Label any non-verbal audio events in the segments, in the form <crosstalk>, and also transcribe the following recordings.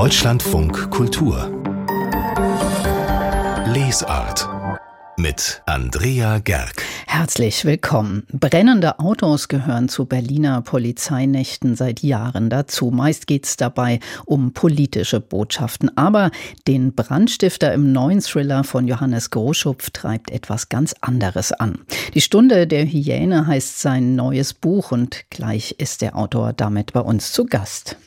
Deutschlandfunk Kultur Lesart mit Andrea Gerg. Herzlich willkommen. Brennende Autos gehören zu Berliner Polizeinächten seit Jahren dazu. Meist geht es dabei um politische Botschaften. Aber den Brandstifter im neuen Thriller von Johannes Groschupf treibt etwas ganz anderes an. Die Stunde der Hyäne heißt sein neues Buch und gleich ist der Autor damit bei uns zu Gast.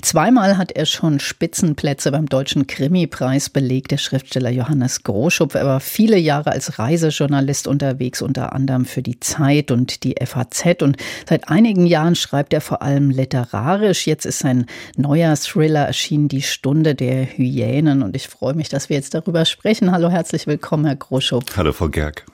Zweimal hat er schon Spitzenplätze beim Deutschen Krimi-Preis belegt, der Schriftsteller Johannes Groschupf. Er war viele Jahre als Reisejournalist unterwegs, unter anderem für die Zeit und die FAZ. Und seit einigen Jahren schreibt er vor allem literarisch. Jetzt ist sein neuer Thriller erschienen, Die Stunde der Hyänen. Und ich freue mich, dass wir jetzt darüber sprechen. Hallo, herzlich willkommen, Herr Groschupf. Hallo, Frau Gerg.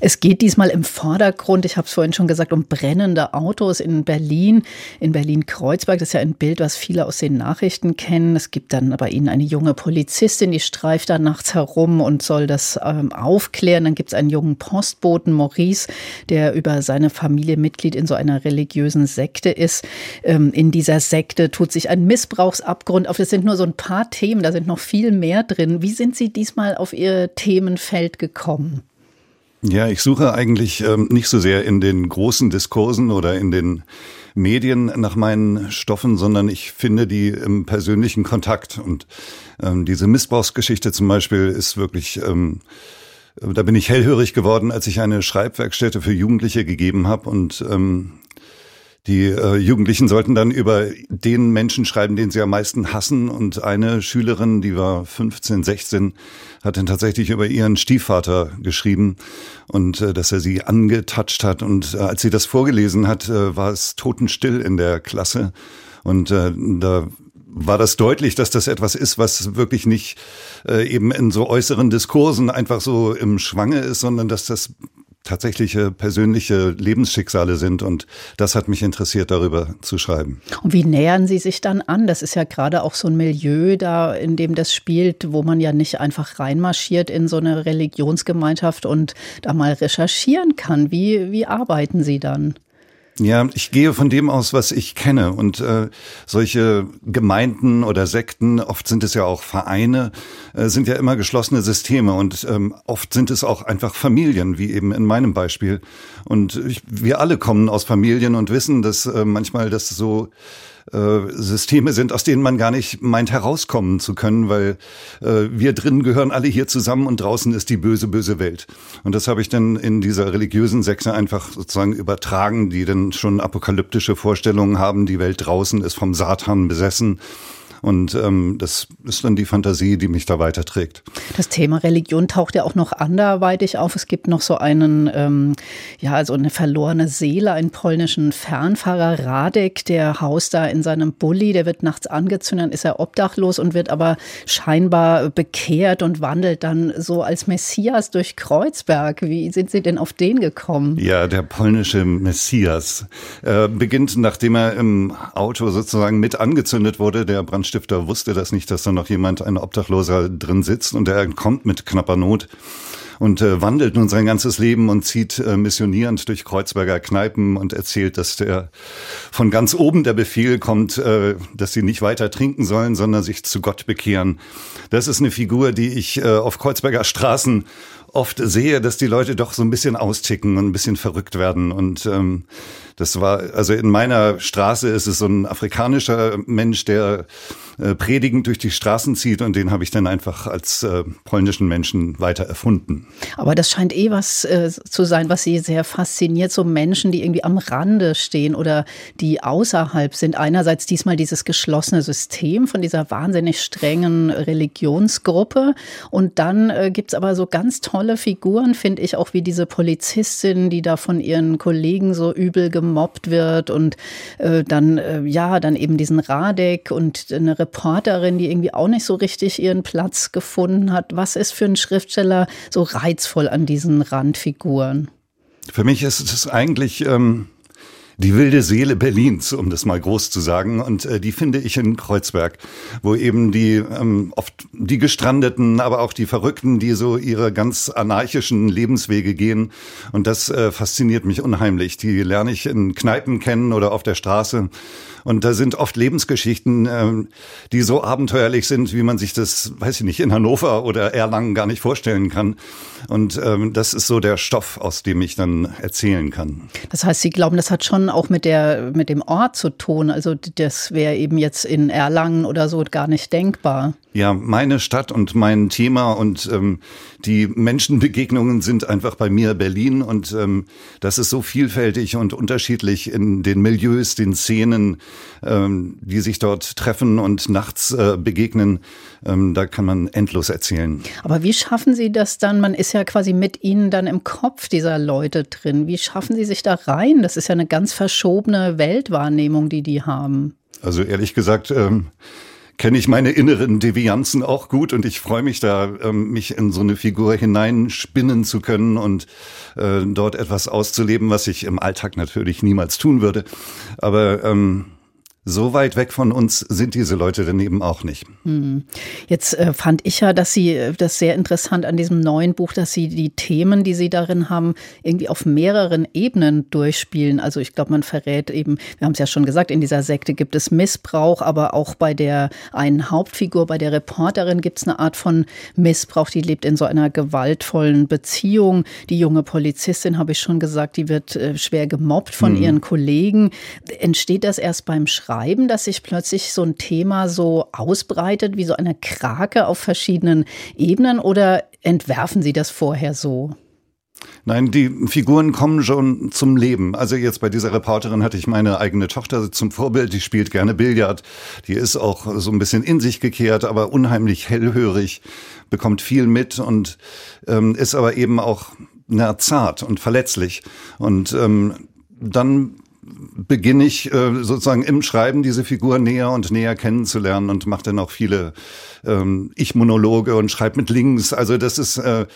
Es geht diesmal im Vordergrund, ich habe es vorhin schon gesagt, um brennende Autos in Berlin, in Berlin-Kreuzberg. Das ist ja ein Bild, was viele aus den Nachrichten kennen. Es gibt dann bei Ihnen eine junge Polizistin, die streift da nachts herum und soll das ähm, aufklären. Dann gibt es einen jungen Postboten, Maurice, der über seine Familie Mitglied in so einer religiösen Sekte ist. Ähm, in dieser Sekte tut sich ein Missbrauchsabgrund auf. Das sind nur so ein paar Themen, da sind noch viel mehr drin. Wie sind Sie diesmal auf Ihr Themenfeld gekommen? Ja, ich suche eigentlich ähm, nicht so sehr in den großen Diskursen oder in den Medien nach meinen Stoffen, sondern ich finde die im persönlichen Kontakt. Und ähm, diese Missbrauchsgeschichte zum Beispiel ist wirklich, ähm, da bin ich hellhörig geworden, als ich eine Schreibwerkstätte für Jugendliche gegeben habe und ähm, die äh, Jugendlichen sollten dann über den Menschen schreiben, den sie am meisten hassen. Und eine Schülerin, die war 15, 16, hat dann tatsächlich über ihren Stiefvater geschrieben und äh, dass er sie angetatscht hat. Und äh, als sie das vorgelesen hat, äh, war es totenstill in der Klasse. Und äh, da war das deutlich, dass das etwas ist, was wirklich nicht äh, eben in so äußeren Diskursen einfach so im Schwange ist, sondern dass das tatsächliche persönliche Lebensschicksale sind. Und das hat mich interessiert, darüber zu schreiben. Und wie nähern Sie sich dann an? Das ist ja gerade auch so ein Milieu da, in dem das spielt, wo man ja nicht einfach reinmarschiert in so eine Religionsgemeinschaft und da mal recherchieren kann. Wie, wie arbeiten Sie dann? Ja, ich gehe von dem aus, was ich kenne. Und äh, solche Gemeinden oder Sekten, oft sind es ja auch Vereine, äh, sind ja immer geschlossene Systeme. Und ähm, oft sind es auch einfach Familien, wie eben in meinem Beispiel. Und ich, wir alle kommen aus Familien und wissen, dass äh, manchmal das so äh, Systeme sind, aus denen man gar nicht meint herauskommen zu können, weil äh, wir drinnen gehören alle hier zusammen und draußen ist die böse, böse Welt. Und das habe ich dann in dieser religiösen Sekte einfach sozusagen übertragen, die dann schon apokalyptische Vorstellungen haben, die Welt draußen ist vom Satan besessen und ähm, das ist dann die Fantasie, die mich da weiterträgt. Das Thema Religion taucht ja auch noch anderweitig auf. Es gibt noch so einen, ähm, ja, also eine verlorene Seele, einen polnischen Fernfahrer Radek, der haust da in seinem Bulli, der wird nachts angezündet, dann ist er obdachlos und wird aber scheinbar bekehrt und wandelt dann so als Messias durch Kreuzberg. Wie sind Sie denn auf den gekommen? Ja, der polnische Messias äh, beginnt, nachdem er im Auto sozusagen mit angezündet wurde, der Brand Brandstifter wusste das nicht, dass da noch jemand, ein Obdachloser drin sitzt und er kommt mit knapper Not und äh, wandelt nun sein ganzes Leben und zieht äh, missionierend durch Kreuzberger Kneipen und erzählt, dass der von ganz oben der Befehl kommt, äh, dass sie nicht weiter trinken sollen, sondern sich zu Gott bekehren. Das ist eine Figur, die ich äh, auf Kreuzberger Straßen oft sehe, dass die Leute doch so ein bisschen austicken und ein bisschen verrückt werden und ähm, das war, also in meiner Straße ist es so ein afrikanischer Mensch, der äh, predigend durch die Straßen zieht und den habe ich dann einfach als äh, polnischen Menschen weiter erfunden. Aber das scheint eh was äh, zu sein, was Sie sehr fasziniert, so Menschen, die irgendwie am Rande stehen oder die außerhalb sind. Einerseits diesmal dieses geschlossene System von dieser wahnsinnig strengen Religionsgruppe und dann äh, gibt es aber so ganz tolle Figuren, finde ich, auch wie diese Polizistin, die da von ihren Kollegen so übel gemobbt wird und äh, dann, äh, ja, dann eben diesen Radek und eine Reporterin, die irgendwie auch nicht so richtig ihren Platz gefunden hat. Was ist für einen Schriftsteller so reizvoll an diesen Randfiguren? Für mich ist es eigentlich ähm, die wilde Seele Berlins, um das mal groß zu sagen. Und äh, die finde ich in Kreuzberg, wo eben die ähm, oft die Gestrandeten, aber auch die Verrückten, die so ihre ganz anarchischen Lebenswege gehen. Und das äh, fasziniert mich unheimlich. Die lerne ich in Kneipen kennen oder auf der Straße. Und da sind oft Lebensgeschichten, ähm, die so abenteuerlich sind, wie man sich das, weiß ich nicht, in Hannover oder Erlangen gar nicht vorstellen kann. Und ähm, das ist so der Stoff, aus dem ich dann erzählen kann. Das heißt, Sie glauben, das hat schon auch mit der mit dem Ort zu tun. Also das wäre eben jetzt in Erlangen oder so gar nicht denkbar. Ja, meine Stadt und mein Thema und ähm, die Menschenbegegnungen sind einfach bei mir Berlin und ähm, das ist so vielfältig und unterschiedlich in den Milieus, den Szenen, ähm, die sich dort treffen und nachts äh, begegnen. Ähm, da kann man endlos erzählen. Aber wie schaffen Sie das dann? Man ist ja quasi mit Ihnen dann im Kopf dieser Leute drin. Wie schaffen Sie sich da rein? Das ist ja eine ganz verschobene Weltwahrnehmung, die die haben. Also ehrlich gesagt, ähm, kenne ich meine inneren Devianzen auch gut und ich freue mich da, ähm, mich in so eine Figur hineinspinnen zu können und äh, dort etwas auszuleben, was ich im Alltag natürlich niemals tun würde. Aber ähm, so weit weg von uns sind diese Leute dann eben auch nicht. Hm. Jetzt äh, fand ich ja, dass Sie äh, das sehr interessant an diesem neuen Buch, dass Sie die Themen, die Sie darin haben, irgendwie auf mehreren Ebenen durchspielen. Also ich glaube, man verrät eben, wir haben es ja schon gesagt, in dieser Sekte gibt es Missbrauch, aber auch bei der einen Hauptfigur, bei der Reporterin gibt es eine Art von Missbrauch, die lebt in so einer gewaltvollen Beziehung. Die junge Polizistin, habe ich schon gesagt, die wird äh, schwer gemobbt von hm. ihren Kollegen. Entsteht das erst beim Schreiben? Beschreiben, dass sich plötzlich so ein Thema so ausbreitet wie so eine Krake auf verschiedenen Ebenen oder entwerfen Sie das vorher so? Nein, die Figuren kommen schon zum Leben. Also jetzt bei dieser Reporterin hatte ich meine eigene Tochter zum Vorbild, die spielt gerne Billard. Die ist auch so ein bisschen in sich gekehrt, aber unheimlich hellhörig, bekommt viel mit und ähm, ist aber eben auch na, zart und verletzlich. Und ähm, dann beginne ich äh, sozusagen im Schreiben diese Figur näher und näher kennenzulernen und mache dann auch viele ähm, Ich-Monologe und schreibe mit Links. Also das ist äh,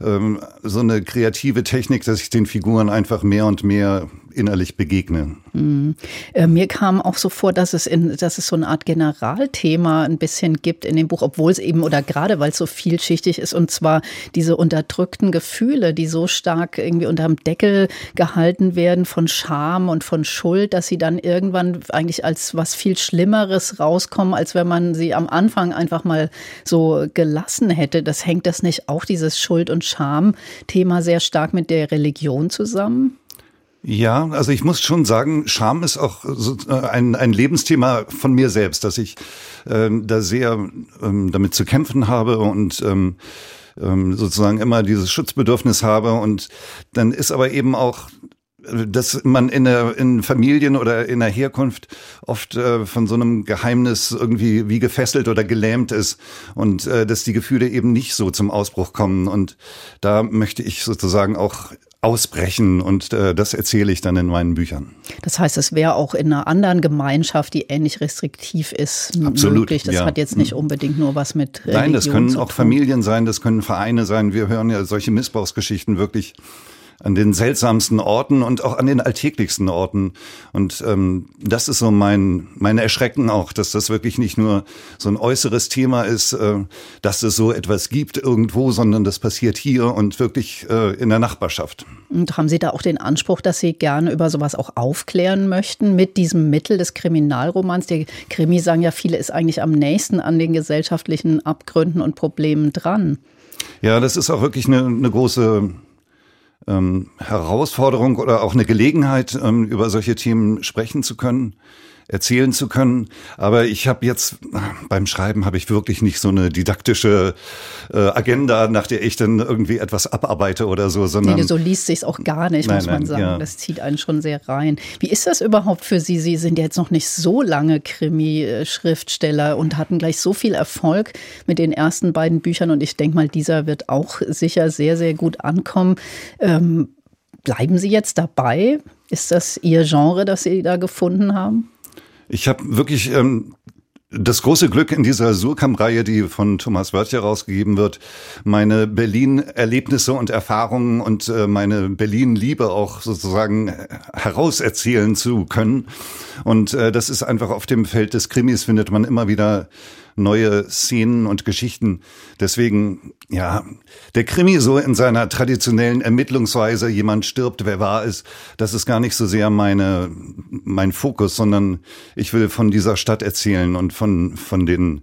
ähm, so eine kreative Technik, dass ich den Figuren einfach mehr und mehr innerlich begegne. Mhm. Äh, mir kam auch so vor, dass es, in, dass es so eine Art Generalthema ein bisschen gibt in dem Buch, obwohl es eben oder gerade weil es so vielschichtig ist und zwar diese unterdrückten Gefühle, die so stark irgendwie unterm Deckel gehalten werden von Scham und von Schuld, dass sie dann irgendwann eigentlich als was viel Schlimmeres rauskommen, als wenn man sie am Anfang einfach mal so gelassen hätte. Das hängt das nicht auch dieses Schuld- und Scham-Thema sehr stark mit der Religion zusammen? Ja, also ich muss schon sagen, Scham ist auch äh, ein, ein Lebensthema von mir selbst, dass ich äh, da sehr ähm, damit zu kämpfen habe und ähm, ähm, sozusagen immer dieses Schutzbedürfnis habe. Und dann ist aber eben auch dass man in, der, in Familien oder in der Herkunft oft äh, von so einem Geheimnis irgendwie wie gefesselt oder gelähmt ist und äh, dass die Gefühle eben nicht so zum Ausbruch kommen. Und da möchte ich sozusagen auch ausbrechen und äh, das erzähle ich dann in meinen Büchern. Das heißt, es wäre auch in einer anderen Gemeinschaft, die ähnlich restriktiv ist, Absolut, möglich. Das ja. hat jetzt nicht mhm. unbedingt nur was mit Religion Nein, das können auch Familien sein, das können Vereine sein. Wir hören ja solche Missbrauchsgeschichten wirklich an den seltsamsten Orten und auch an den alltäglichsten Orten. Und ähm, das ist so mein, mein Erschrecken auch, dass das wirklich nicht nur so ein äußeres Thema ist, äh, dass es so etwas gibt irgendwo, sondern das passiert hier und wirklich äh, in der Nachbarschaft. Und haben Sie da auch den Anspruch, dass Sie gerne über sowas auch aufklären möchten mit diesem Mittel des Kriminalromans? Die Krimi, sagen ja viele, ist eigentlich am nächsten an den gesellschaftlichen Abgründen und Problemen dran. Ja, das ist auch wirklich eine, eine große ähm, Herausforderung oder auch eine Gelegenheit, ähm, über solche Themen sprechen zu können erzählen zu können. Aber ich habe jetzt beim Schreiben habe ich wirklich nicht so eine didaktische äh, Agenda, nach der ich dann irgendwie etwas abarbeite oder so, sondern nee, so liest sich's auch gar nicht, nein, muss man nein, sagen. Ja. Das zieht einen schon sehr rein. Wie ist das überhaupt für Sie? Sie sind ja jetzt noch nicht so lange Krimi-Schriftsteller und hatten gleich so viel Erfolg mit den ersten beiden Büchern und ich denke mal, dieser wird auch sicher sehr sehr gut ankommen. Ähm, bleiben Sie jetzt dabei? Ist das Ihr Genre, das Sie da gefunden haben? Ich habe wirklich ähm, das große Glück in dieser Surkamp-Reihe, die von Thomas Wörth herausgegeben wird, meine Berlin-Erlebnisse und Erfahrungen und äh, meine Berlin-Liebe auch sozusagen äh, herauserzählen zu können. Und äh, das ist einfach auf dem Feld des Krimis findet man immer wieder neue Szenen und Geschichten. Deswegen, ja, der Krimi so in seiner traditionellen Ermittlungsweise, jemand stirbt, wer war es, das ist gar nicht so sehr meine, mein Fokus, sondern ich will von dieser Stadt erzählen und von, von den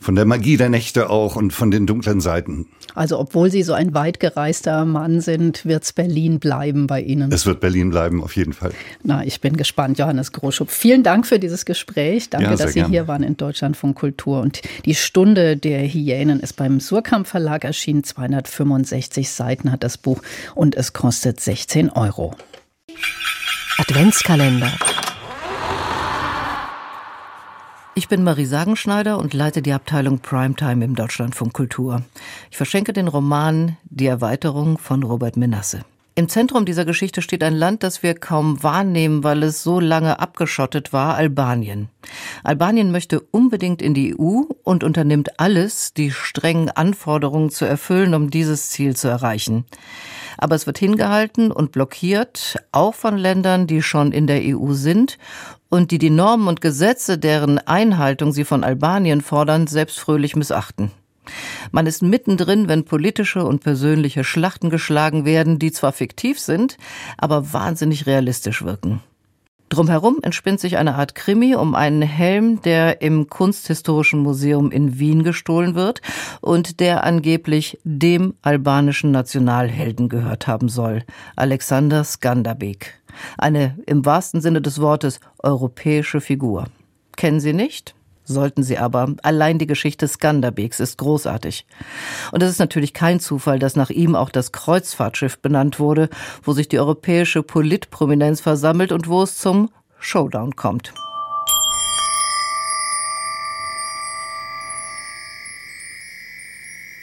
von der Magie der Nächte auch und von den dunklen Seiten. Also obwohl Sie so ein weit gereister Mann sind, wird es Berlin bleiben bei Ihnen. Es wird Berlin bleiben, auf jeden Fall. Na, ich bin gespannt, Johannes Groschub. Vielen Dank für dieses Gespräch. Danke, ja, dass Sie gern. hier waren in Deutschland von Kultur. Und die Stunde der Hyänen ist beim Surkamp Verlag erschienen. 265 Seiten hat das Buch und es kostet 16 Euro. Adventskalender. Ich bin Marie Sagenschneider und leite die Abteilung Primetime im Deutschlandfunk Kultur. Ich verschenke den Roman Die Erweiterung von Robert Menasse. Im Zentrum dieser Geschichte steht ein Land, das wir kaum wahrnehmen, weil es so lange abgeschottet war, Albanien. Albanien möchte unbedingt in die EU und unternimmt alles, die strengen Anforderungen zu erfüllen, um dieses Ziel zu erreichen. Aber es wird hingehalten und blockiert, auch von Ländern, die schon in der EU sind und die die Normen und Gesetze, deren Einhaltung sie von Albanien fordern, selbst fröhlich missachten. Man ist mittendrin, wenn politische und persönliche Schlachten geschlagen werden, die zwar fiktiv sind, aber wahnsinnig realistisch wirken. Drumherum entspinnt sich eine Art Krimi um einen Helm, der im Kunsthistorischen Museum in Wien gestohlen wird und der angeblich dem albanischen Nationalhelden gehört haben soll, Alexander Skanderbeg. Eine im wahrsten Sinne des Wortes europäische Figur. Kennen Sie nicht? Sollten Sie aber. Allein die Geschichte Skanderbegs ist großartig. Und es ist natürlich kein Zufall, dass nach ihm auch das Kreuzfahrtschiff benannt wurde, wo sich die europäische Politprominenz versammelt und wo es zum Showdown kommt.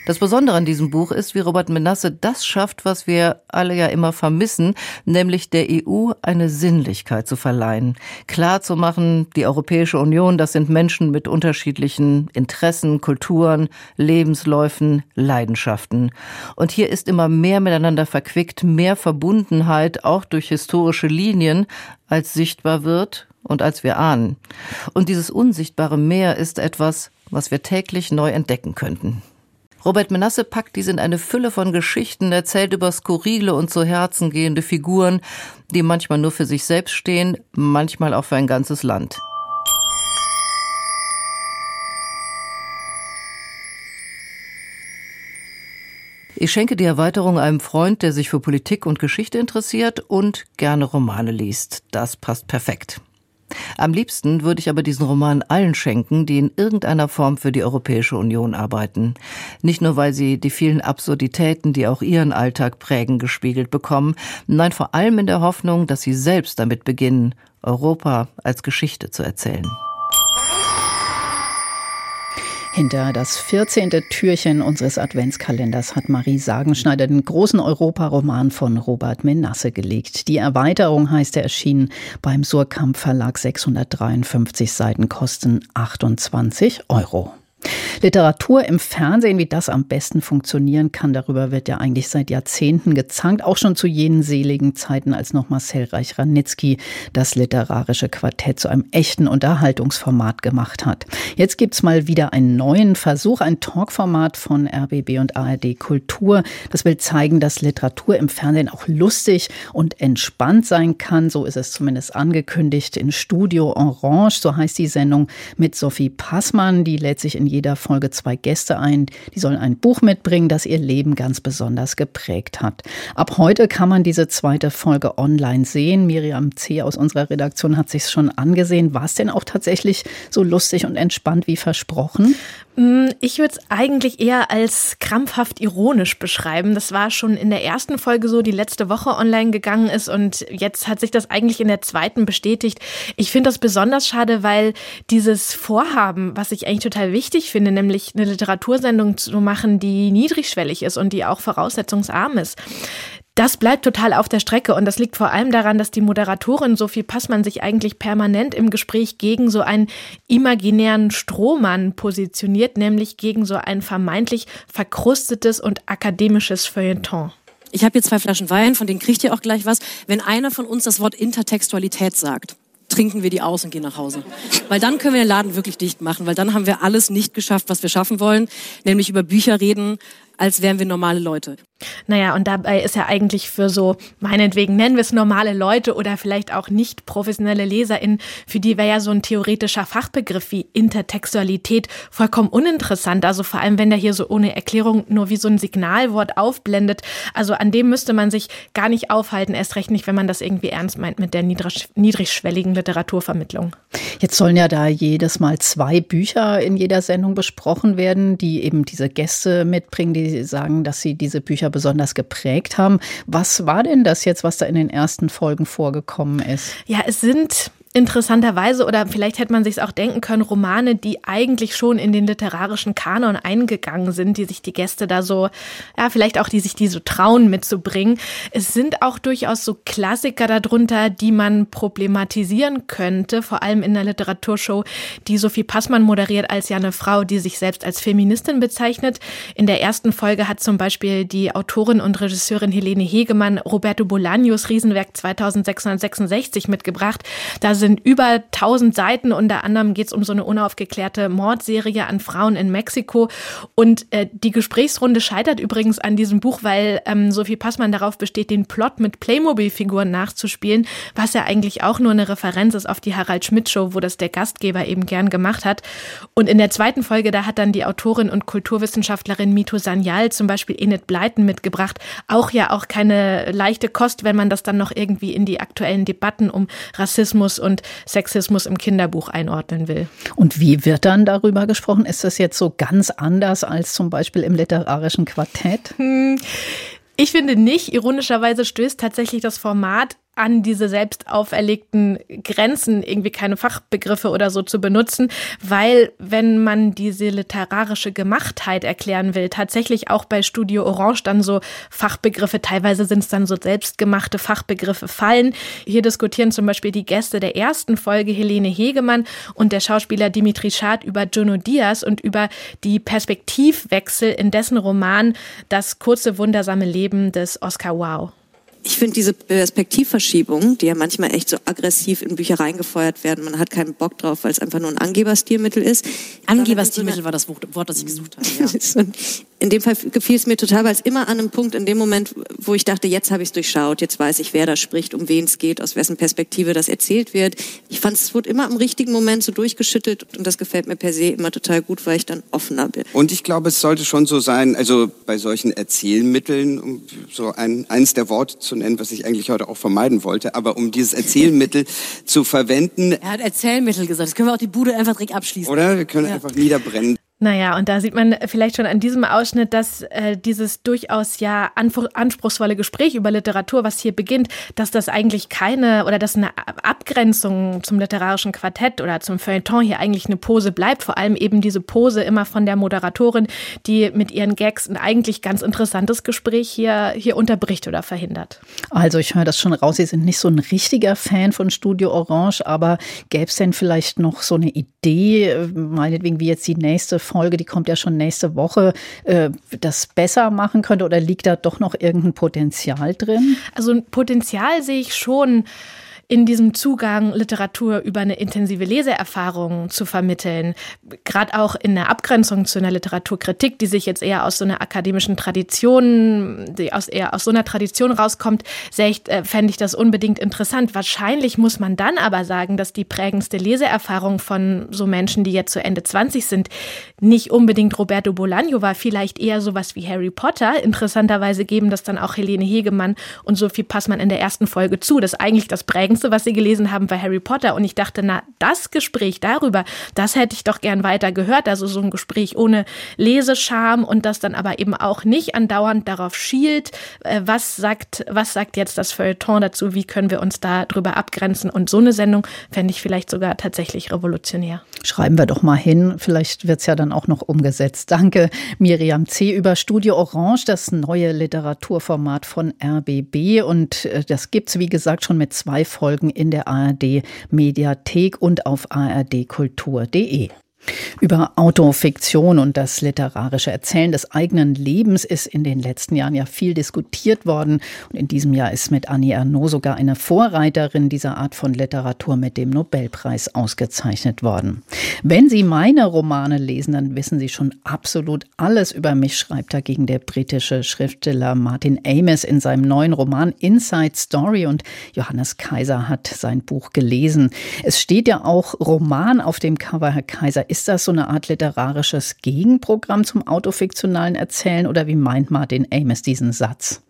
Das Besondere an diesem Buch ist, wie Robert Menasse das schafft, was wir alle ja immer vermissen, nämlich der EU eine Sinnlichkeit zu verleihen. Klar zu machen, die Europäische Union, das sind Menschen mit unterschiedlichen Interessen, Kulturen, Lebensläufen, Leidenschaften. Und hier ist immer mehr miteinander verquickt, mehr Verbundenheit, auch durch historische Linien, als sichtbar wird und als wir ahnen. Und dieses unsichtbare Meer ist etwas, was wir täglich neu entdecken könnten. Robert Menasse packt dies in eine Fülle von Geschichten, erzählt über skurrile und zu Herzen gehende Figuren, die manchmal nur für sich selbst stehen, manchmal auch für ein ganzes Land. Ich schenke die Erweiterung einem Freund, der sich für Politik und Geschichte interessiert und gerne Romane liest. Das passt perfekt. Am liebsten würde ich aber diesen Roman allen schenken, die in irgendeiner Form für die Europäische Union arbeiten. Nicht nur, weil sie die vielen Absurditäten, die auch ihren Alltag prägen, gespiegelt bekommen, nein, vor allem in der Hoffnung, dass sie selbst damit beginnen, Europa als Geschichte zu erzählen. Hinter das 14. Türchen unseres Adventskalenders hat Marie Sagenschneider den großen Europaroman von Robert Menasse gelegt. Die Erweiterung heißt er erschienen beim Surkamp Verlag 653 Seiten kosten 28 Euro. Literatur im Fernsehen, wie das am besten funktionieren kann, darüber wird ja eigentlich seit Jahrzehnten gezankt, auch schon zu jenen seligen Zeiten, als noch Marcel Reich-Ranitzky das literarische Quartett zu einem echten Unterhaltungsformat gemacht hat. Jetzt gibt's mal wieder einen neuen Versuch, ein Talkformat von RBB und ARD Kultur. Das will zeigen, dass Literatur im Fernsehen auch lustig und entspannt sein kann. So ist es zumindest angekündigt in Studio Orange, so heißt die Sendung mit Sophie Passmann. Die lädt sich in jeder Folge zwei Gäste ein. Die sollen ein Buch mitbringen, das ihr Leben ganz besonders geprägt hat. Ab heute kann man diese zweite Folge online sehen. Miriam C. aus unserer Redaktion hat sich schon angesehen. War es denn auch tatsächlich so lustig und entspannt wie versprochen? Mm, ich würde es eigentlich eher als krampfhaft ironisch beschreiben. Das war schon in der ersten Folge so, die letzte Woche online gegangen ist und jetzt hat sich das eigentlich in der zweiten bestätigt. Ich finde das besonders schade, weil dieses Vorhaben, was ich eigentlich total wichtig finde, nämlich eine Literatursendung zu machen, die niedrigschwellig ist und die auch voraussetzungsarm ist, das bleibt total auf der Strecke und das liegt vor allem daran, dass die Moderatorin Sophie Passmann sich eigentlich permanent im Gespräch gegen so einen imaginären Strohmann positioniert, nämlich gegen so ein vermeintlich verkrustetes und akademisches Feuilleton. Ich habe hier zwei Flaschen Wein, von denen kriegt ihr auch gleich was. Wenn einer von uns das Wort Intertextualität sagt, trinken wir die aus und gehen nach Hause. Weil dann können wir den Laden wirklich dicht machen, weil dann haben wir alles nicht geschafft, was wir schaffen wollen, nämlich über Bücher reden, als wären wir normale Leute. Naja, und dabei ist ja eigentlich für so, meinetwegen nennen wir es normale Leute oder vielleicht auch nicht professionelle LeserInnen, für die wäre ja so ein theoretischer Fachbegriff wie Intertextualität vollkommen uninteressant. Also vor allem, wenn der hier so ohne Erklärung nur wie so ein Signalwort aufblendet. Also an dem müsste man sich gar nicht aufhalten, erst recht nicht, wenn man das irgendwie ernst meint mit der niedrig, niedrigschwelligen Literaturvermittlung. Jetzt sollen ja da jedes Mal zwei Bücher in jeder Sendung besprochen werden, die eben diese Gäste mitbringen, die sagen, dass sie diese Bücher besonders geprägt haben. Was war denn das jetzt, was da in den ersten Folgen vorgekommen ist? Ja, es sind interessanterweise, oder vielleicht hätte man sich auch denken können, Romane, die eigentlich schon in den literarischen Kanon eingegangen sind, die sich die Gäste da so, ja, vielleicht auch die sich die so trauen mitzubringen. Es sind auch durchaus so Klassiker darunter, die man problematisieren könnte, vor allem in der Literaturshow, die Sophie Passmann moderiert als ja eine Frau, die sich selbst als Feministin bezeichnet. In der ersten Folge hat zum Beispiel die Autorin und Regisseurin Helene Hegemann Roberto Bolaños Riesenwerk 2666 mitgebracht. Da sind sind über 1000 Seiten. Unter anderem geht es um so eine unaufgeklärte Mordserie an Frauen in Mexiko. Und äh, die Gesprächsrunde scheitert übrigens an diesem Buch, weil ähm, Sophie Passmann darauf besteht, den Plot mit Playmobil-Figuren nachzuspielen, was ja eigentlich auch nur eine Referenz ist auf die Harald Schmidt-Show, wo das der Gastgeber eben gern gemacht hat. Und in der zweiten Folge, da hat dann die Autorin und Kulturwissenschaftlerin Mito Sanyal zum Beispiel Enid Blyton mitgebracht. Auch ja auch keine leichte Kost, wenn man das dann noch irgendwie in die aktuellen Debatten um Rassismus und und Sexismus im Kinderbuch einordnen will. Und wie wird dann darüber gesprochen? Ist das jetzt so ganz anders als zum Beispiel im literarischen Quartett? Hm. Ich finde nicht. Ironischerweise stößt tatsächlich das Format an diese selbst auferlegten Grenzen irgendwie keine Fachbegriffe oder so zu benutzen, weil wenn man diese literarische Gemachtheit erklären will, tatsächlich auch bei Studio Orange dann so Fachbegriffe, teilweise sind es dann so selbstgemachte Fachbegriffe fallen. Hier diskutieren zum Beispiel die Gäste der ersten Folge Helene Hegemann und der Schauspieler Dimitri Schad über Juno Diaz und über die Perspektivwechsel in dessen Roman Das kurze wundersame Leben des Oscar Wow ich finde diese Perspektivverschiebung, die ja manchmal echt so aggressiv in Bücher reingefeuert werden, man hat keinen Bock drauf, weil es einfach nur ein Angeberstilmittel ist. Angeberstilmittel war das Wort, das ich gesucht habe. <laughs> Ja. In dem Fall gefiel es mir total, weil es immer an einem Punkt, in dem Moment, wo ich dachte, jetzt habe ich es durchschaut, jetzt weiß ich, wer da spricht, um wen es geht, aus wessen Perspektive das erzählt wird. Ich fand, es wurde immer im richtigen Moment so durchgeschüttelt und das gefällt mir per se immer total gut, weil ich dann offener bin. Und ich glaube, es sollte schon so sein, also bei solchen Erzählmitteln, um so ein, eins der Worte zu nennen, was ich eigentlich heute auch vermeiden wollte, aber um dieses Erzählmittel zu verwenden. Er hat Erzählmittel gesagt, das können wir auch die Bude einfach direkt abschließen. Oder? Wir können ja. einfach niederbrennen. Naja, und da sieht man vielleicht schon an diesem Ausschnitt, dass äh, dieses durchaus ja anspruchsvolle Gespräch über Literatur, was hier beginnt, dass das eigentlich keine oder dass eine Abgrenzung zum literarischen Quartett oder zum Feuilleton hier eigentlich eine Pose bleibt. Vor allem eben diese Pose immer von der Moderatorin, die mit ihren Gags ein eigentlich ganz interessantes Gespräch hier, hier unterbricht oder verhindert. Also ich höre das schon raus, Sie sind nicht so ein richtiger Fan von Studio Orange, aber gäbe es denn vielleicht noch so eine Idee, äh, meinetwegen wie jetzt die nächste Folge, die kommt ja schon nächste Woche, äh, das besser machen könnte? Oder liegt da doch noch irgendein Potenzial drin? Also ein Potenzial sehe ich schon in diesem Zugang Literatur über eine intensive Leseerfahrung zu vermitteln, gerade auch in der Abgrenzung zu einer Literaturkritik, die sich jetzt eher aus so einer akademischen Tradition, die aus eher aus so einer Tradition rauskommt, äh, fände ich das unbedingt interessant. Wahrscheinlich muss man dann aber sagen, dass die prägendste Leseerfahrung von so Menschen, die jetzt zu Ende 20 sind, nicht unbedingt Roberto Bolaño war, vielleicht eher sowas wie Harry Potter. Interessanterweise geben das dann auch Helene Hegemann und Sophie Passmann in der ersten Folge zu, dass eigentlich das prägendste Prägendste, was sie gelesen haben, war Harry Potter. Und ich dachte, na, das Gespräch darüber, das hätte ich doch gern weiter gehört. Also so ein Gespräch ohne Lesescham und das dann aber eben auch nicht andauernd darauf schielt, äh, was sagt, was sagt jetzt das Feuilleton dazu, wie können wir uns da drüber abgrenzen. Und so eine Sendung fände ich vielleicht sogar tatsächlich revolutionär. Schreiben wir doch mal hin, vielleicht wird es ja dann auch noch umgesetzt. Danke, Miriam C. über Studio Orange, das neue Literaturformat von RBB. Und äh, das gibt es, wie gesagt, schon mit zwei Folgen Folgen in der ARD Mediathek und auf ardkultur.de. Über Autofiktion und das literarische Erzählen des eigenen Lebens ist in den letzten Jahren ja viel diskutiert worden. Und in diesem Jahr ist mit Annie Ernaux sogar eine Vorreiterin dieser Art von Literatur mit dem Nobelpreis ausgezeichnet worden. Wenn Sie meine Romane lesen, dann wissen Sie schon absolut alles über mich, schreibt dagegen der britische Schriftsteller Martin Amis in seinem neuen Roman Inside Story. Und Johannes Kaiser hat sein Buch gelesen. Es steht ja auch Roman auf dem Cover, Herr Kaiser. Ist das so eine Art literarisches Gegenprogramm zum autofiktionalen Erzählen oder wie meint Martin Amis diesen Satz?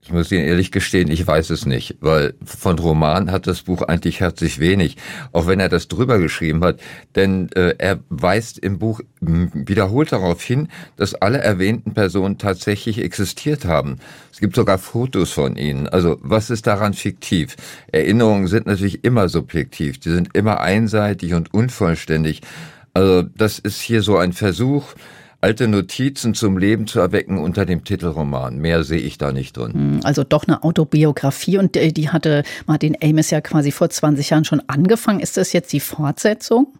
Ich muss Ihnen ehrlich gestehen, ich weiß es nicht, weil von Roman hat das Buch eigentlich herzlich wenig, auch wenn er das drüber geschrieben hat, denn äh, er weist im Buch wiederholt darauf hin, dass alle erwähnten Personen tatsächlich existiert haben. Es gibt sogar Fotos von ihnen. Also was ist daran fiktiv? Erinnerungen sind natürlich immer subjektiv, die sind immer einseitig und unvollständig. Also das ist hier so ein Versuch, alte Notizen zum Leben zu erwecken unter dem Titelroman. Mehr sehe ich da nicht drin. Hm, also doch eine Autobiografie und die hatte Martin Amis ja quasi vor 20 Jahren schon angefangen. Ist das jetzt die Fortsetzung?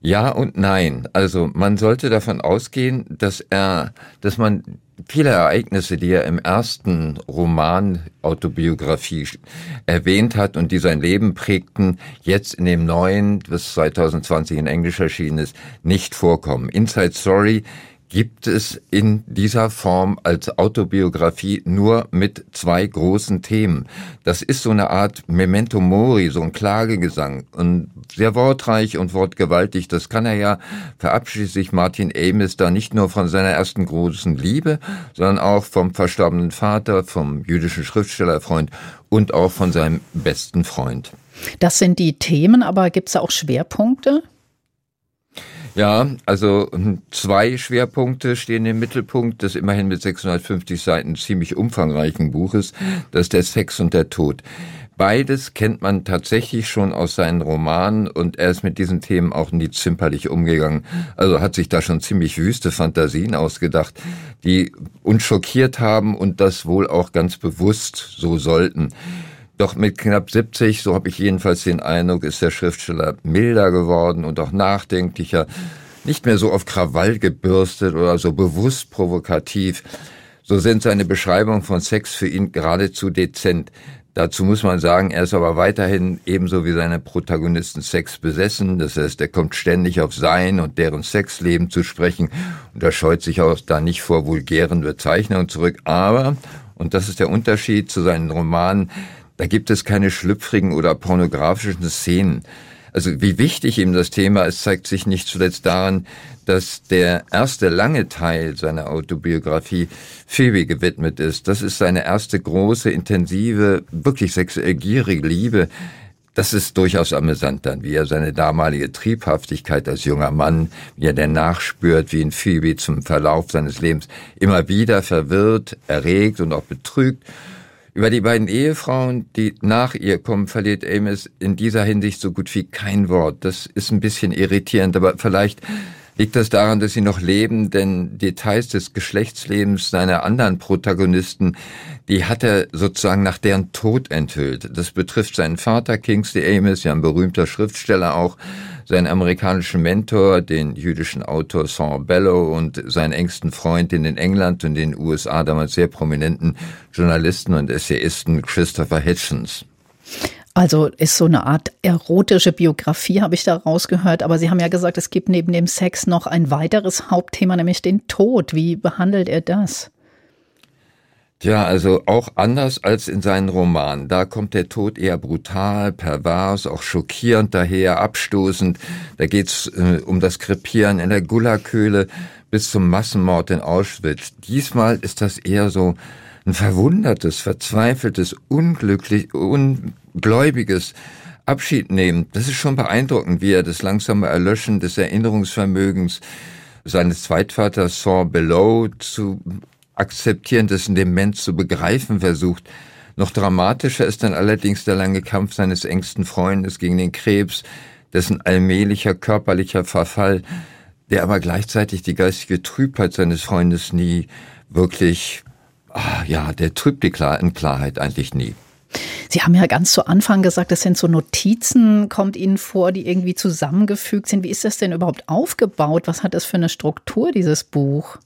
Ja und nein. Also man sollte davon ausgehen, dass er, dass man viele Ereignisse, die er im ersten Roman Autobiografie erwähnt hat und die sein Leben prägten, jetzt in dem neuen, das 2020 in Englisch erschienen ist, nicht vorkommen. Inside Story gibt es in dieser Form als Autobiografie nur mit zwei großen Themen. Das ist so eine Art Memento Mori, so ein Klagegesang und sehr wortreich und wortgewaltig. Das kann er ja, verabschiedet sich Martin Amis da nicht nur von seiner ersten großen Liebe, sondern auch vom verstorbenen Vater, vom jüdischen Schriftstellerfreund und auch von seinem besten Freund. Das sind die Themen, aber gibt es auch Schwerpunkte? Ja, also hm, zwei Schwerpunkte stehen im Mittelpunkt des immerhin mit 650 Seiten ziemlich umfangreichen Buches, das ist der Sex und der Tod. Beides kennt man tatsächlich schon aus seinen Romanen und er ist mit diesen Themen auch nie zimperlich umgegangen. Also hat sich da schon ziemlich wüste Fantasien ausgedacht, die uns schockiert haben und das wohl auch ganz bewusst so sollten. Doch mit knapp 70, so habe ich jedenfalls den Eindruck, ist der Schriftsteller milder geworden und auch nachdenklicher, nicht mehr so auf Krawall gebürstet oder so bewusst provokativ. So sind seine Beschreibungen von Sex für ihn geradezu dezent. Dazu muss man sagen, er ist aber weiterhin ebenso wie seine Protagonisten Sex besessen. Das heißt, er kommt ständig auf sein und deren Sexleben zu sprechen und er scheut sich auch da nicht vor vulgären Bezeichnungen zurück. Aber, und das ist der Unterschied zu seinen Romanen, da gibt es keine schlüpfrigen oder pornografischen Szenen. Also wie wichtig ihm das Thema ist, zeigt sich nicht zuletzt daran, dass der erste lange Teil seiner Autobiografie Phoebe gewidmet ist. Das ist seine erste große, intensive, wirklich sexuell gierige Liebe. Das ist durchaus amüsant dann, wie er seine damalige Triebhaftigkeit als junger Mann, wie er denn nachspürt, wie ihn Phoebe zum Verlauf seines Lebens immer wieder verwirrt, erregt und auch betrügt über die beiden Ehefrauen, die nach ihr kommen, verliert Amos in dieser Hinsicht so gut wie kein Wort. Das ist ein bisschen irritierend, aber vielleicht liegt das daran, dass sie noch leben, denn Details des Geschlechtslebens seiner anderen Protagonisten, die hat er sozusagen nach deren Tod enthüllt. Das betrifft seinen Vater Kingsley Amos, ja ein berühmter Schriftsteller auch, seinen amerikanischen Mentor, den jüdischen Autor Saul Bellow und seinen engsten Freund, den in England und den USA damals sehr prominenten Journalisten und Essayisten Christopher Hitchens. Also ist so eine Art erotische Biografie, habe ich da rausgehört. Aber Sie haben ja gesagt, es gibt neben dem Sex noch ein weiteres Hauptthema, nämlich den Tod. Wie behandelt er das? Tja, also auch anders als in seinen Romanen. Da kommt der Tod eher brutal, pervers, auch schockierend daher, abstoßend. Da geht's äh, um das Krepieren in der Gulaghöhle bis zum Massenmord in Auschwitz. Diesmal ist das eher so ein verwundertes, verzweifeltes, unglücklich, ungläubiges Abschied nehmen. Das ist schon beeindruckend, wie er das langsame Erlöschen des Erinnerungsvermögens seines Zweitvaters Saul Below zu akzeptieren, dessen Demenz zu begreifen versucht. Noch dramatischer ist dann allerdings der lange Kampf seines engsten Freundes gegen den Krebs, dessen allmählicher körperlicher Verfall, der aber gleichzeitig die geistige Trübheit seines Freundes nie wirklich, ah, ja, der trübt die Klar Klarheit eigentlich nie. Sie haben ja ganz zu Anfang gesagt, das sind so Notizen, kommt Ihnen vor, die irgendwie zusammengefügt sind. Wie ist das denn überhaupt aufgebaut? Was hat das für eine Struktur, dieses Buch?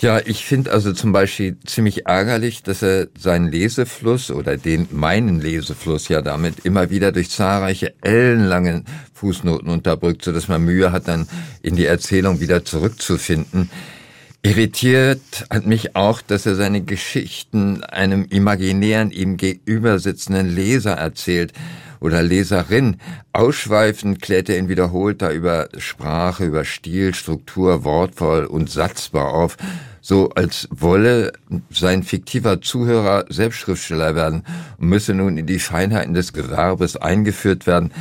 Ja, ich finde also zum Beispiel ziemlich ärgerlich, dass er seinen Lesefluss oder den meinen Lesefluss ja damit immer wieder durch zahlreiche ellenlange Fußnoten unterbrückt, so dass man Mühe hat, dann in die Erzählung wieder zurückzufinden. Irritiert hat mich auch, dass er seine Geschichten einem imaginären, ihm gegenüber sitzenden Leser erzählt oder Leserin. Ausschweifend klärt er ihn wiederholt da über Sprache, über Stil, Struktur, Wortvoll und Satzbau auf so als wolle sein fiktiver Zuhörer selbst Schriftsteller werden und müsse nun in die Feinheiten des Gewerbes eingeführt werden.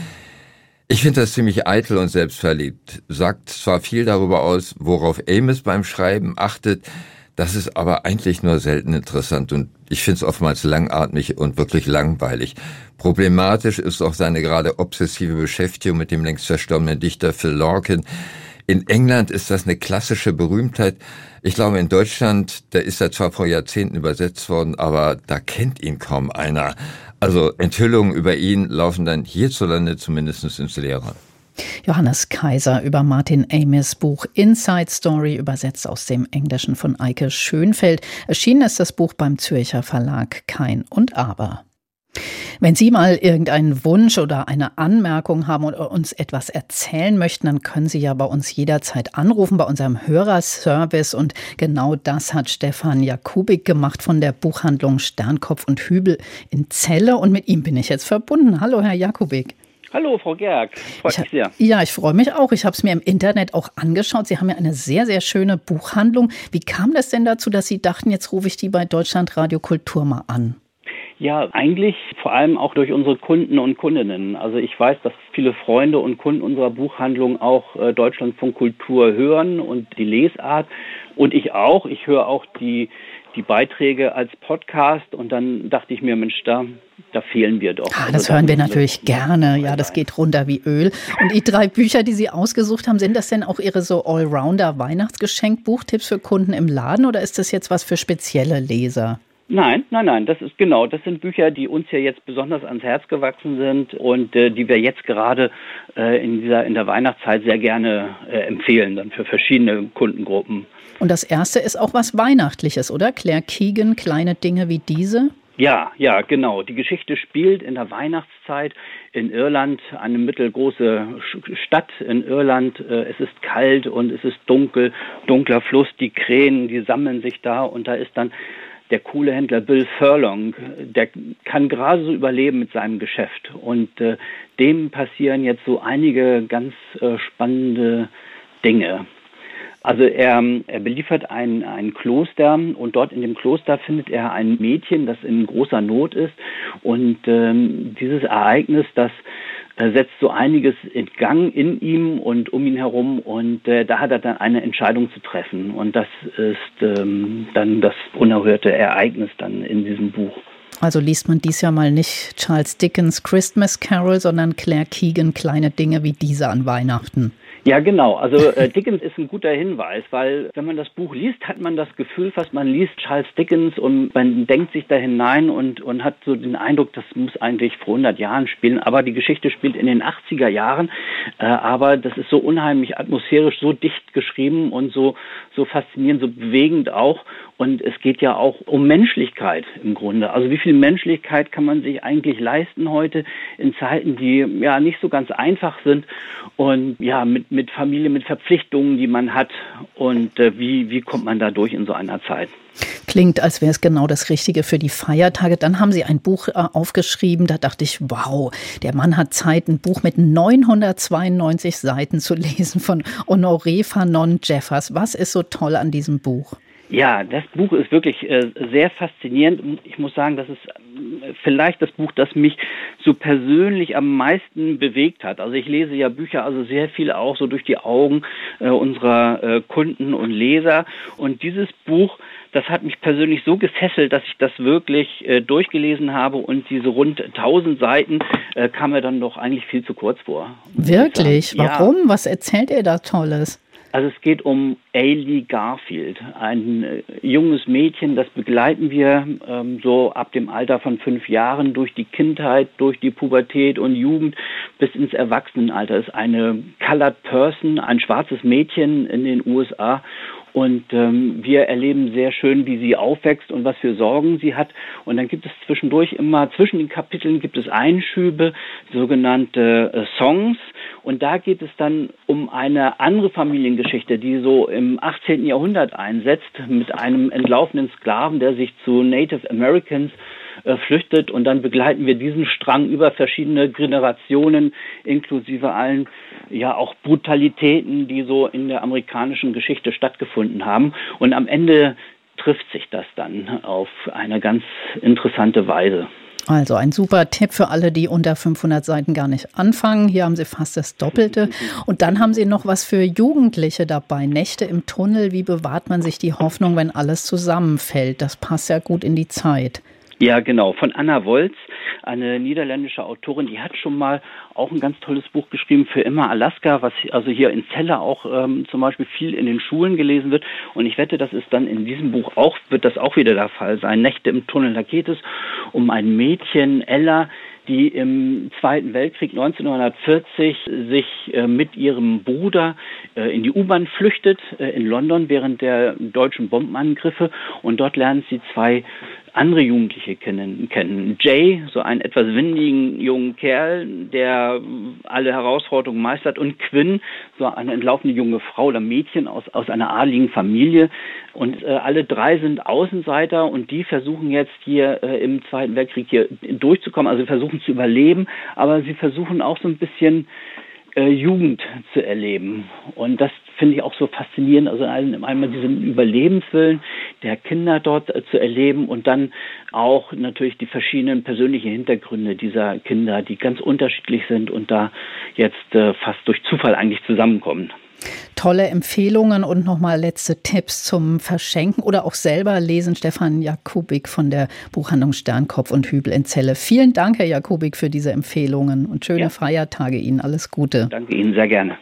Ich finde das ziemlich eitel und selbstverliebt, sagt zwar viel darüber aus, worauf Amos beim Schreiben achtet, das ist aber eigentlich nur selten interessant und ich finde es oftmals langatmig und wirklich langweilig. Problematisch ist auch seine gerade obsessive Beschäftigung mit dem längst verstorbenen Dichter Phil Larkin. In England ist das eine klassische Berühmtheit, ich glaube, in Deutschland, da ist er zwar vor Jahrzehnten übersetzt worden, aber da kennt ihn kaum einer. Also Enthüllungen über ihn laufen dann hierzulande zumindest ins Leere. Johannes Kaiser über Martin Amis Buch Inside Story, übersetzt aus dem Englischen von Eike Schönfeld. Erschienen ist das Buch beim Zürcher Verlag Kein und Aber. Wenn Sie mal irgendeinen Wunsch oder eine Anmerkung haben oder uns etwas erzählen möchten, dann können Sie ja bei uns jederzeit anrufen bei unserem Hörerservice. Und genau das hat Stefan Jakubik gemacht von der Buchhandlung Sternkopf und Hübel in Celle. Und mit ihm bin ich jetzt verbunden. Hallo, Herr Jakubik. Hallo, Frau Gerg. Freut ich, mich sehr. Ja, ich freue mich auch. Ich habe es mir im Internet auch angeschaut. Sie haben ja eine sehr, sehr schöne Buchhandlung. Wie kam das denn dazu, dass Sie dachten, jetzt rufe ich die bei Deutschland Radio Kultur mal an? Ja, eigentlich vor allem auch durch unsere Kunden und Kundinnen. Also ich weiß, dass viele Freunde und Kunden unserer Buchhandlung auch äh, Deutschlandfunk Kultur hören und die Lesart. Und ich auch. Ich höre auch die, die Beiträge als Podcast und dann dachte ich mir, Mensch, da, da fehlen wir doch. Ah, das also, hören wir natürlich gerne. Ja, das geht runter wie Öl. Und die drei Bücher, die Sie ausgesucht haben, sind das denn auch Ihre so Allrounder Weihnachtsgeschenk, Buchtipps für Kunden im Laden oder ist das jetzt was für spezielle Leser? Nein, nein, nein, das ist genau, das sind Bücher, die uns ja jetzt besonders ans Herz gewachsen sind und äh, die wir jetzt gerade äh, in dieser in der Weihnachtszeit sehr gerne äh, empfehlen, dann für verschiedene Kundengruppen. Und das erste ist auch was Weihnachtliches, oder? Claire Keegan, kleine Dinge wie diese? Ja, ja, genau. Die Geschichte spielt in der Weihnachtszeit in Irland, eine mittelgroße Stadt in Irland. Äh, es ist kalt und es ist dunkel, dunkler Fluss, die Krähen, die sammeln sich da und da ist dann der Kohlehändler Bill Furlong, der kann gerade so überleben mit seinem Geschäft. Und äh, dem passieren jetzt so einige ganz äh, spannende Dinge. Also er, er beliefert ein, ein Kloster und dort in dem Kloster findet er ein Mädchen, das in großer Not ist. Und ähm, dieses Ereignis, das setzt so einiges in Gang in ihm und um ihn herum und äh, da hat er dann eine Entscheidung zu treffen und das ist ähm, dann das unerhörte Ereignis dann in diesem Buch. Also liest man dies Jahr mal nicht Charles Dickens Christmas Carol, sondern Claire Keegan kleine Dinge wie diese an Weihnachten. Ja, genau. Also äh, <laughs> Dickens ist ein guter Hinweis, weil wenn man das Buch liest, hat man das Gefühl, fast man liest Charles Dickens und man denkt sich da hinein und, und hat so den Eindruck, das muss eigentlich vor 100 Jahren spielen. Aber die Geschichte spielt in den 80er Jahren. Äh, aber das ist so unheimlich atmosphärisch, so dicht geschrieben und so, so faszinierend, so bewegend auch. Und es geht ja auch um Menschlichkeit im Grunde. Also wie viel Menschlichkeit kann man sich eigentlich leisten heute in Zeiten, die ja nicht so ganz einfach sind und ja mit, mit Familie, mit Verpflichtungen, die man hat und äh, wie, wie kommt man da durch in so einer Zeit? Klingt, als wäre es genau das Richtige für die Feiertage. Dann haben Sie ein Buch äh, aufgeschrieben, da dachte ich, wow, der Mann hat Zeit, ein Buch mit 992 Seiten zu lesen von Honoré Fanon Jeffers. Was ist so toll an diesem Buch? Ja, das Buch ist wirklich äh, sehr faszinierend. Ich muss sagen, das ist vielleicht das Buch, das mich so persönlich am meisten bewegt hat. Also ich lese ja Bücher also sehr viel auch so durch die Augen äh, unserer äh, Kunden und Leser. Und dieses Buch, das hat mich persönlich so gefesselt, dass ich das wirklich äh, durchgelesen habe und diese rund 1000 Seiten äh, kam mir dann doch eigentlich viel zu kurz vor. Wirklich? Warum? Ja. Was erzählt er da Tolles? Also es geht um Ailey Garfield, ein äh, junges Mädchen, das begleiten wir ähm, so ab dem Alter von fünf Jahren durch die Kindheit, durch die Pubertät und Jugend bis ins Erwachsenenalter. Ist eine colored person, ein schwarzes Mädchen in den USA und ähm, wir erleben sehr schön, wie sie aufwächst und was für Sorgen sie hat. Und dann gibt es zwischendurch immer, zwischen den Kapiteln gibt es Einschübe, sogenannte äh, Songs. Und da geht es dann um eine andere Familiengeschichte, die so im 18. Jahrhundert einsetzt, mit einem entlaufenen Sklaven, der sich zu Native Americans äh, flüchtet und dann begleiten wir diesen Strang über verschiedene Generationen inklusive allen ja auch Brutalitäten, die so in der amerikanischen Geschichte stattgefunden haben und am Ende trifft sich das dann auf eine ganz interessante Weise. Also ein super Tipp für alle, die unter 500 Seiten gar nicht anfangen. Hier haben Sie fast das Doppelte. Und dann haben Sie noch was für Jugendliche dabei. Nächte im Tunnel. Wie bewahrt man sich die Hoffnung, wenn alles zusammenfällt? Das passt ja gut in die Zeit. Ja, genau. Von Anna Wolz, eine niederländische Autorin, die hat schon mal auch ein ganz tolles Buch geschrieben für immer Alaska, was also hier in Celle auch ähm, zum Beispiel viel in den Schulen gelesen wird. Und ich wette, das ist dann in diesem Buch auch, wird das auch wieder der Fall sein. Nächte im Tunnel, da geht es um ein Mädchen, Ella, die im Zweiten Weltkrieg 1940 sich äh, mit ihrem Bruder äh, in die U-Bahn flüchtet äh, in London während der deutschen Bombenangriffe und dort lernen sie zwei andere Jugendliche kennen, kennen. Jay, so einen etwas windigen jungen Kerl, der alle Herausforderungen meistert und Quinn, so eine entlaufene junge Frau oder Mädchen aus, aus einer adligen Familie. Und äh, alle drei sind Außenseiter und die versuchen jetzt hier äh, im Zweiten Weltkrieg hier durchzukommen, also versuchen zu überleben, aber sie versuchen auch so ein bisschen äh, Jugend zu erleben. Und das finde ich auch so faszinierend. Also einmal diesen Überlebenswillen der Kinder dort äh, zu erleben und dann auch natürlich die verschiedenen persönlichen Hintergründe dieser Kinder, die ganz unterschiedlich sind und da jetzt äh, fast durch Zufall eigentlich zusammenkommen. Tolle Empfehlungen und nochmal letzte Tipps zum Verschenken oder auch selber lesen. Stefan Jakubik von der Buchhandlung Sternkopf und Hübel in Celle. Vielen Dank, Herr Jakubik, für diese Empfehlungen und schöne ja. Feiertage Ihnen. Alles Gute. Danke Ihnen sehr gerne.